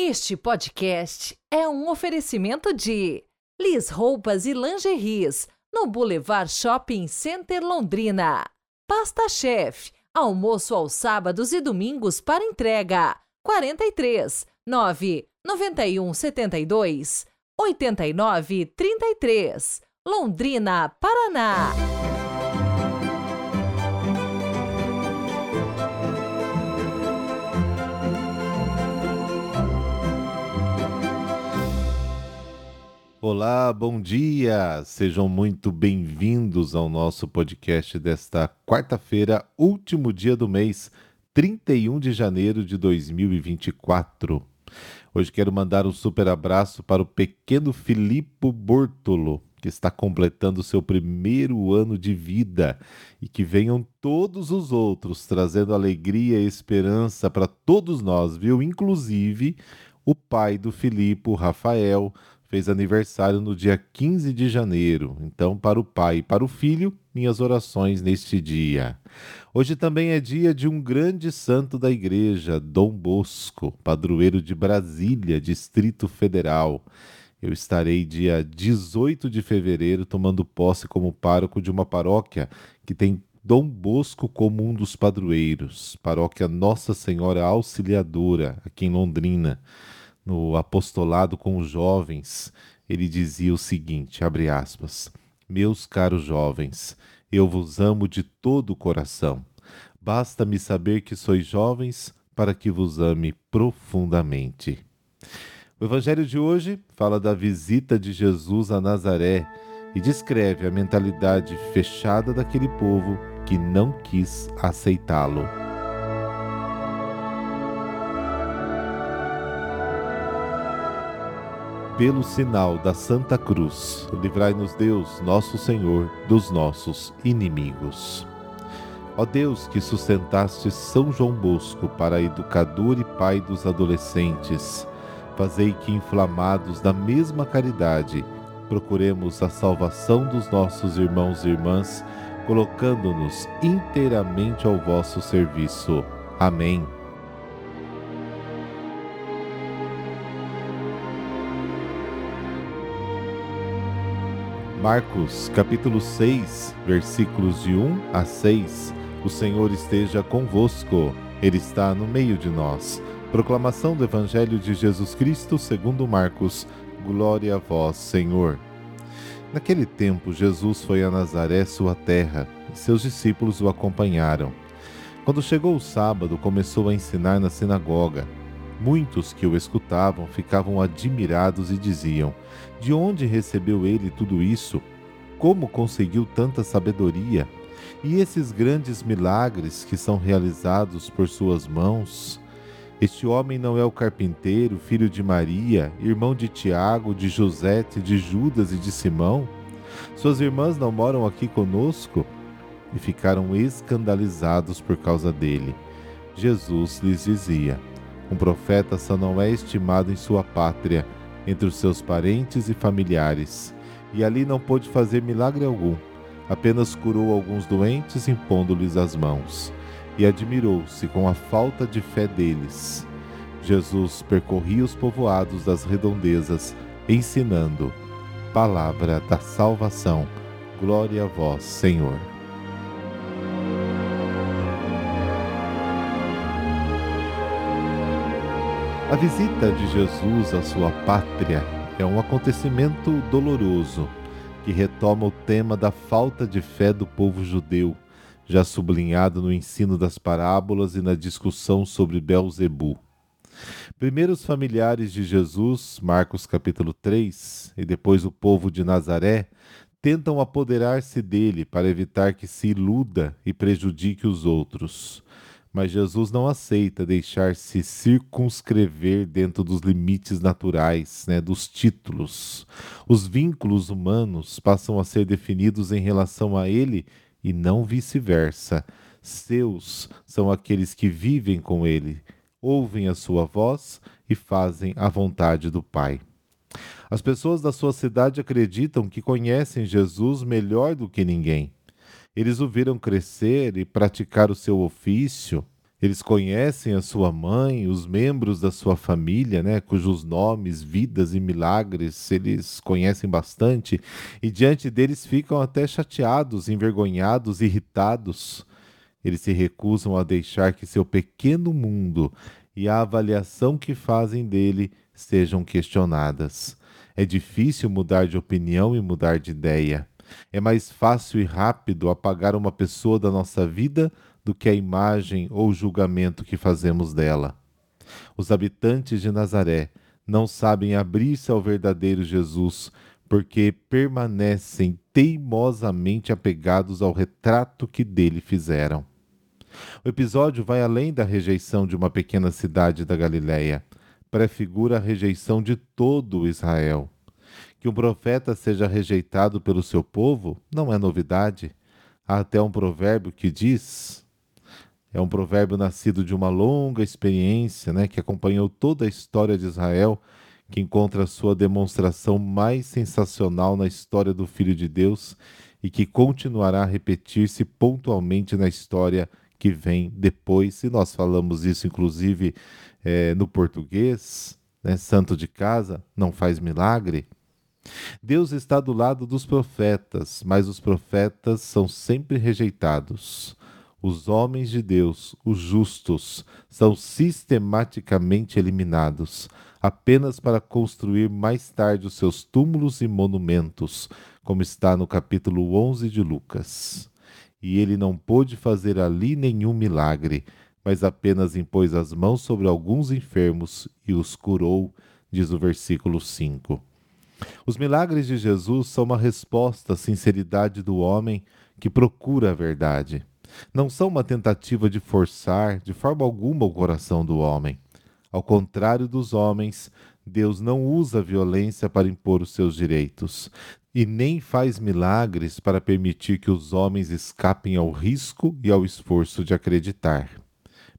Este podcast é um oferecimento de Lis Roupas e Lingeries, no Boulevard Shopping Center Londrina. Pasta Chef, almoço aos sábados e domingos para entrega. 43 9 91 72 89 33. Londrina, Paraná. Olá, bom dia! Sejam muito bem-vindos ao nosso podcast desta quarta-feira, último dia do mês, 31 de janeiro de 2024. Hoje quero mandar um super abraço para o pequeno Filippo Bortolo, que está completando seu primeiro ano de vida e que venham todos os outros trazendo alegria e esperança para todos nós, viu? Inclusive o pai do Filipe, Rafael, fez aniversário no dia 15 de janeiro. Então, para o pai e para o filho, minhas orações neste dia. Hoje também é dia de um grande santo da igreja, Dom Bosco, padroeiro de Brasília, Distrito Federal. Eu estarei dia 18 de fevereiro tomando posse como pároco de uma paróquia que tem Dom Bosco como um dos padroeiros, paróquia Nossa Senhora Auxiliadora, aqui em Londrina no apostolado com os jovens, ele dizia o seguinte, abre aspas: Meus caros jovens, eu vos amo de todo o coração. Basta-me saber que sois jovens para que vos ame profundamente. O evangelho de hoje fala da visita de Jesus a Nazaré e descreve a mentalidade fechada daquele povo que não quis aceitá-lo. Pelo sinal da Santa Cruz, livrai-nos Deus, nosso Senhor, dos nossos inimigos. Ó Deus, que sustentaste São João Bosco para educador e pai dos adolescentes, fazei que, inflamados da mesma caridade, procuremos a salvação dos nossos irmãos e irmãs, colocando-nos inteiramente ao vosso serviço. Amém. Marcos capítulo 6, versículos de 1 a 6. O Senhor esteja convosco, Ele está no meio de nós. Proclamação do Evangelho de Jesus Cristo segundo Marcos. Glória a vós, Senhor. Naquele tempo, Jesus foi a Nazaré, sua terra, e seus discípulos o acompanharam. Quando chegou o sábado, começou a ensinar na sinagoga. Muitos que o escutavam ficavam admirados e diziam: De onde recebeu ele tudo isso? Como conseguiu tanta sabedoria? E esses grandes milagres que são realizados por suas mãos? Este homem não é o carpinteiro, filho de Maria, irmão de Tiago, de José, de Judas e de Simão? Suas irmãs não moram aqui conosco? E ficaram escandalizados por causa dele. Jesus lhes dizia: um profeta só não é estimado em sua pátria, entre os seus parentes e familiares, e ali não pôde fazer milagre algum, apenas curou alguns doentes impondo-lhes as mãos, e admirou-se com a falta de fé deles. Jesus percorria os povoados das redondezas, ensinando. Palavra da salvação. Glória a vós, Senhor. A visita de Jesus à sua pátria é um acontecimento doloroso que retoma o tema da falta de fé do povo judeu, já sublinhado no ensino das parábolas e na discussão sobre Belzebu. Primeiro os familiares de Jesus, Marcos capítulo 3, e depois o povo de Nazaré, tentam apoderar-se dele para evitar que se iluda e prejudique os outros mas Jesus não aceita deixar-se circunscrever dentro dos limites naturais, né, dos títulos. Os vínculos humanos passam a ser definidos em relação a ele e não vice-versa. Seus são aqueles que vivem com ele, ouvem a sua voz e fazem a vontade do Pai. As pessoas da sua cidade acreditam que conhecem Jesus melhor do que ninguém eles o viram crescer e praticar o seu ofício, Eles conhecem a sua mãe, os membros da sua família, né, cujos nomes, vidas e milagres eles conhecem bastante, e diante deles ficam até chateados, envergonhados, irritados. Eles se recusam a deixar que seu pequeno mundo e a avaliação que fazem dele sejam questionadas. É difícil mudar de opinião e mudar de ideia. É mais fácil e rápido apagar uma pessoa da nossa vida do que a imagem ou julgamento que fazemos dela. Os habitantes de Nazaré não sabem abrir-se ao verdadeiro Jesus porque permanecem teimosamente apegados ao retrato que dele fizeram. O episódio vai além da rejeição de uma pequena cidade da Galiléia, prefigura a rejeição de todo Israel. Que um profeta seja rejeitado pelo seu povo não é novidade. Há até um provérbio que diz: é um provérbio nascido de uma longa experiência, né, que acompanhou toda a história de Israel, que encontra sua demonstração mais sensacional na história do Filho de Deus e que continuará a repetir-se pontualmente na história que vem depois. E nós falamos isso, inclusive, é, no português, né, santo de casa não faz milagre. Deus está do lado dos profetas, mas os profetas são sempre rejeitados. Os homens de Deus, os justos, são sistematicamente eliminados, apenas para construir mais tarde os seus túmulos e monumentos, como está no capítulo 11 de Lucas. E ele não pôde fazer ali nenhum milagre, mas apenas impôs as mãos sobre alguns enfermos e os curou, diz o versículo 5. Os milagres de Jesus são uma resposta à sinceridade do homem que procura a verdade não são uma tentativa de forçar de forma alguma o coração do homem. Ao contrário dos homens, Deus não usa violência para impor os seus direitos e nem faz milagres para permitir que os homens escapem ao risco e ao esforço de acreditar.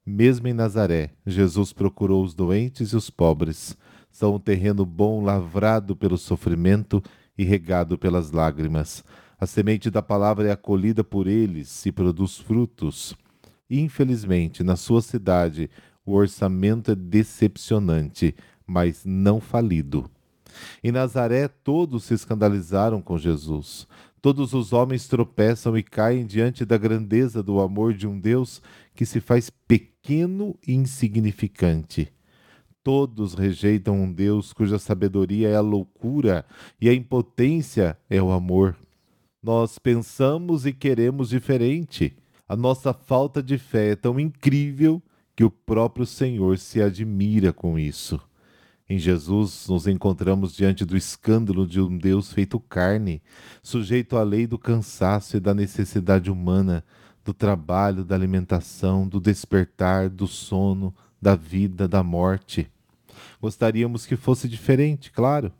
Mesmo em Nazaré, Jesus procurou os doentes e os pobres. São um terreno bom lavrado pelo sofrimento e regado pelas lágrimas. A semente da palavra é acolhida por eles e produz frutos. Infelizmente, na sua cidade, o orçamento é decepcionante, mas não falido. Em Nazaré, todos se escandalizaram com Jesus. Todos os homens tropeçam e caem diante da grandeza do amor de um Deus que se faz pequeno e insignificante. Todos rejeitam um Deus cuja sabedoria é a loucura e a impotência é o amor. Nós pensamos e queremos diferente. A nossa falta de fé é tão incrível que o próprio Senhor se admira com isso. Em Jesus, nos encontramos diante do escândalo de um Deus feito carne, sujeito à lei do cansaço e da necessidade humana, do trabalho, da alimentação, do despertar, do sono, da vida, da morte. Gostaríamos que fosse diferente, claro.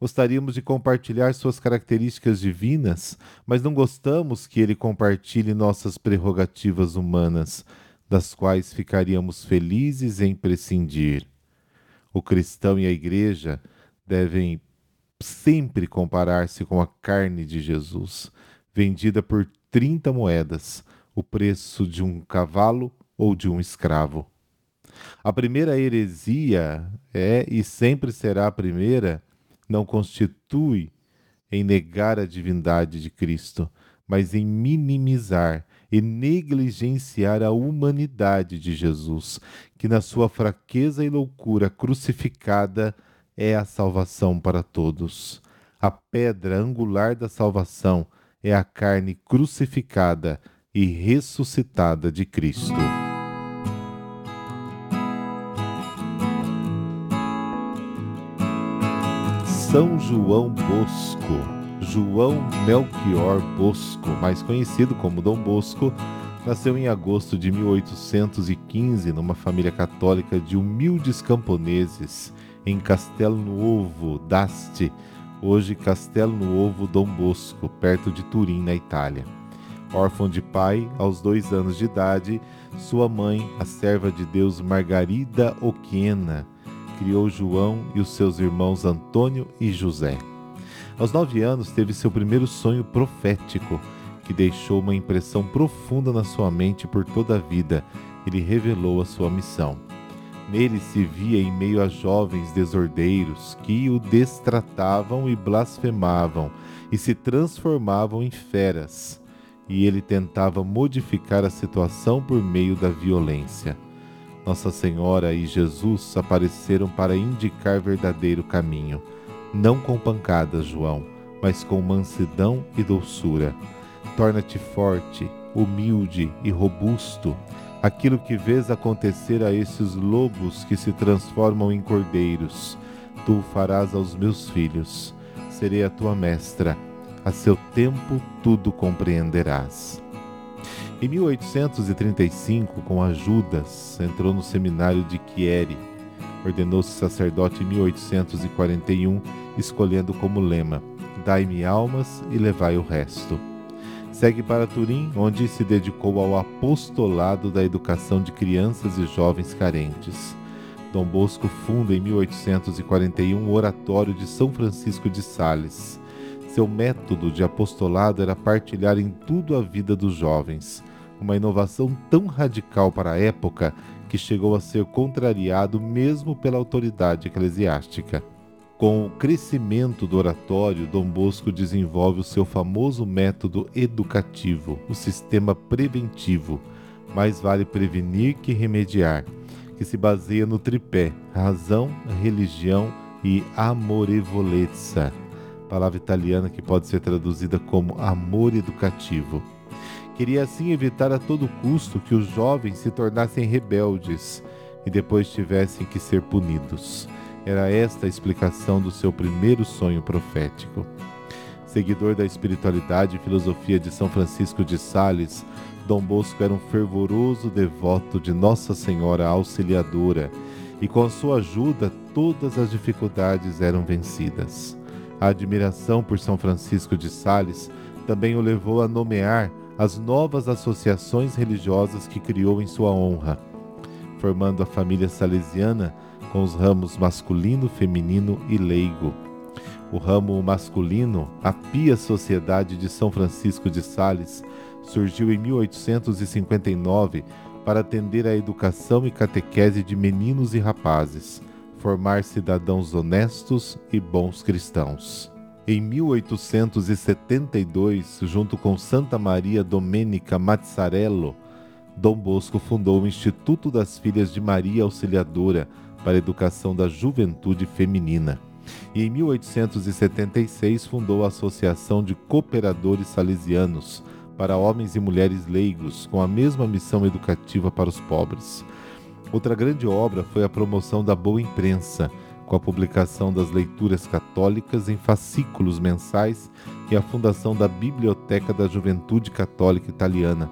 Gostaríamos de compartilhar suas características divinas, mas não gostamos que ele compartilhe nossas prerrogativas humanas, das quais ficaríamos felizes em prescindir. O cristão e a igreja devem sempre comparar-se com a carne de Jesus, vendida por 30 moedas, o preço de um cavalo ou de um escravo. A primeira heresia é e sempre será a primeira não constitui em negar a divindade de Cristo, mas em minimizar e negligenciar a humanidade de Jesus, que na sua fraqueza e loucura crucificada é a salvação para todos. A pedra angular da salvação é a carne crucificada e ressuscitada de Cristo. São João Bosco. João Melchior Bosco, mais conhecido como Dom Bosco, nasceu em agosto de 1815 numa família católica de humildes camponeses em Castelo Nuovo d'Asti, hoje Castelo Nuovo Dom Bosco, perto de Turim, na Itália. Órfão de pai, aos dois anos de idade, sua mãe, a serva de Deus Margarida Oquena, criou João e os seus irmãos Antônio e José. Aos nove anos, teve seu primeiro sonho profético, que deixou uma impressão profunda na sua mente por toda a vida ele revelou a sua missão. Nele se via em meio a jovens desordeiros que o destratavam e blasfemavam e se transformavam em feras, e ele tentava modificar a situação por meio da violência. Nossa Senhora e Jesus apareceram para indicar verdadeiro caminho, não com pancadas, João, mas com mansidão e doçura. Torna-te forte, humilde e robusto, aquilo que vês acontecer a esses lobos que se transformam em cordeiros, tu o farás aos meus filhos. Serei a tua mestra. A seu tempo tudo compreenderás. Em 1835, com Ajudas, entrou no seminário de Chieri. Ordenou-se sacerdote em 1841, escolhendo como lema: Dai-me almas e levai o resto. Segue para Turim, onde se dedicou ao apostolado da educação de crianças e jovens carentes. Dom Bosco funda em 1841 o Oratório de São Francisco de Sales. Seu método de apostolado era partilhar em tudo a vida dos jovens, uma inovação tão radical para a época que chegou a ser contrariado mesmo pela autoridade eclesiástica. Com o crescimento do oratório, Dom Bosco desenvolve o seu famoso método educativo, o sistema preventivo. Mais vale prevenir que remediar, que se baseia no tripé razão, religião e amorevolezza, palavra italiana que pode ser traduzida como amor educativo. Queria assim evitar a todo custo que os jovens se tornassem rebeldes e depois tivessem que ser punidos. Era esta a explicação do seu primeiro sonho profético. Seguidor da espiritualidade e filosofia de São Francisco de Sales, Dom Bosco era um fervoroso devoto de Nossa Senhora Auxiliadora e com sua ajuda todas as dificuldades eram vencidas. A admiração por São Francisco de Sales também o levou a nomear as novas associações religiosas que criou em sua honra, formando a família salesiana com os ramos masculino, feminino e leigo. O ramo masculino, a Pia Sociedade de São Francisco de Sales, surgiu em 1859 para atender à educação e catequese de meninos e rapazes, formar cidadãos honestos e bons cristãos. Em 1872, junto com Santa Maria Domenica Mazzarello, Dom Bosco fundou o Instituto das Filhas de Maria Auxiliadora, para a educação da juventude feminina. E em 1876 fundou a Associação de Cooperadores Salesianos para homens e mulheres leigos, com a mesma missão educativa para os pobres. Outra grande obra foi a promoção da boa imprensa, com a publicação das leituras católicas em fascículos mensais e a fundação da Biblioteca da Juventude Católica Italiana.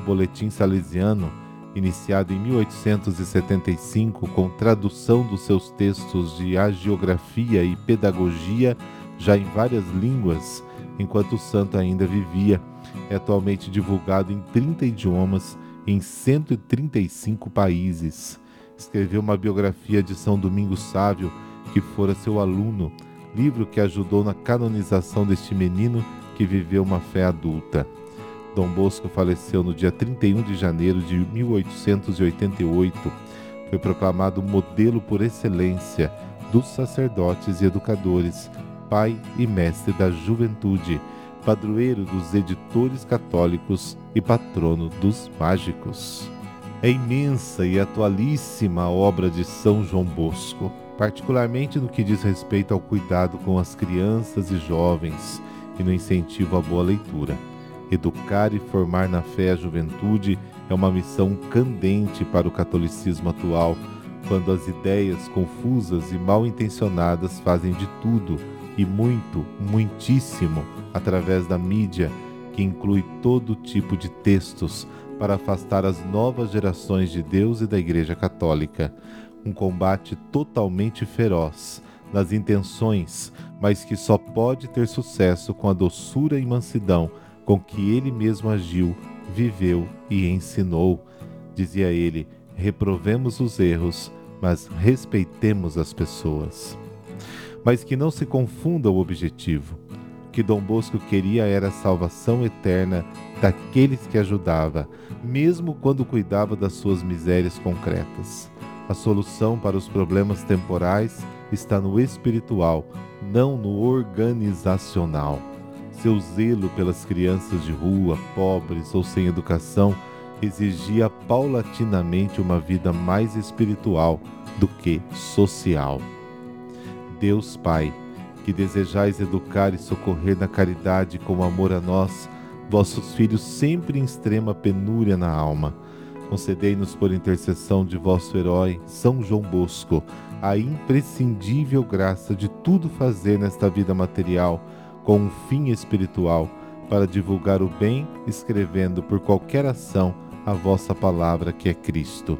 O Boletim Salesiano iniciado em 1875 com tradução dos seus textos de agiografia e pedagogia já em várias línguas, enquanto o santo ainda vivia, é atualmente divulgado em 30 idiomas em 135 países. Escreveu uma biografia de São Domingos Sávio, que fora seu aluno, livro que ajudou na canonização deste menino que viveu uma fé adulta. Dom Bosco faleceu no dia 31 de janeiro de 1888. Foi proclamado modelo por excelência dos sacerdotes e educadores, pai e mestre da juventude, padroeiro dos editores católicos e patrono dos mágicos. É imensa e atualíssima a obra de São João Bosco, particularmente no que diz respeito ao cuidado com as crianças e jovens e no incentivo à boa leitura. Educar e formar na fé a juventude é uma missão candente para o catolicismo atual, quando as ideias confusas e mal intencionadas fazem de tudo e muito, muitíssimo, através da mídia, que inclui todo tipo de textos, para afastar as novas gerações de Deus e da Igreja Católica. Um combate totalmente feroz nas intenções, mas que só pode ter sucesso com a doçura e mansidão com que ele mesmo agiu, viveu e ensinou. Dizia ele: reprovemos os erros, mas respeitemos as pessoas. Mas que não se confunda o objetivo. O que Dom Bosco queria era a salvação eterna daqueles que ajudava, mesmo quando cuidava das suas misérias concretas. A solução para os problemas temporais está no espiritual, não no organizacional. Seu zelo pelas crianças de rua, pobres ou sem educação, exigia paulatinamente uma vida mais espiritual do que social. Deus Pai, que desejais educar e socorrer na caridade com amor a nós, vossos filhos sempre em extrema penúria na alma, concedei-nos por intercessão de vosso herói, São João Bosco, a imprescindível graça de tudo fazer nesta vida material com um fim espiritual, para divulgar o bem, escrevendo por qualquer ação a vossa palavra que é Cristo.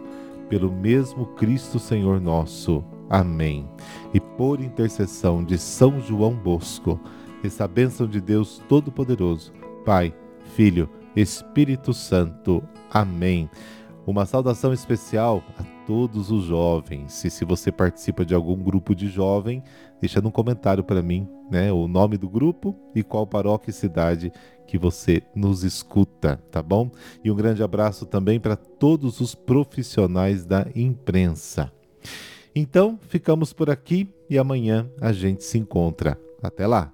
Pelo mesmo Cristo Senhor nosso. Amém. E por intercessão de São João Bosco, essa bênção de Deus Todo-Poderoso, Pai, Filho, Espírito Santo. Amém. Uma saudação especial a todos os jovens. E se você participa de algum grupo de jovem, deixa no comentário para mim, né, o nome do grupo e qual paróquia e cidade que você nos escuta, tá bom? E um grande abraço também para todos os profissionais da imprensa. Então, ficamos por aqui e amanhã a gente se encontra. Até lá.